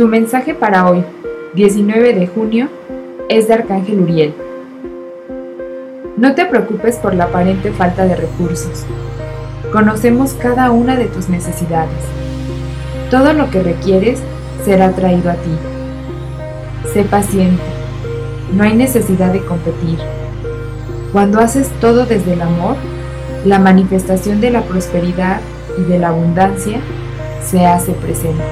Tu mensaje para hoy, 19 de junio, es de Arcángel Uriel. No te preocupes por la aparente falta de recursos. Conocemos cada una de tus necesidades. Todo lo que requieres será traído a ti. Sé paciente. No hay necesidad de competir. Cuando haces todo desde el amor, la manifestación de la prosperidad y de la abundancia se hace presente.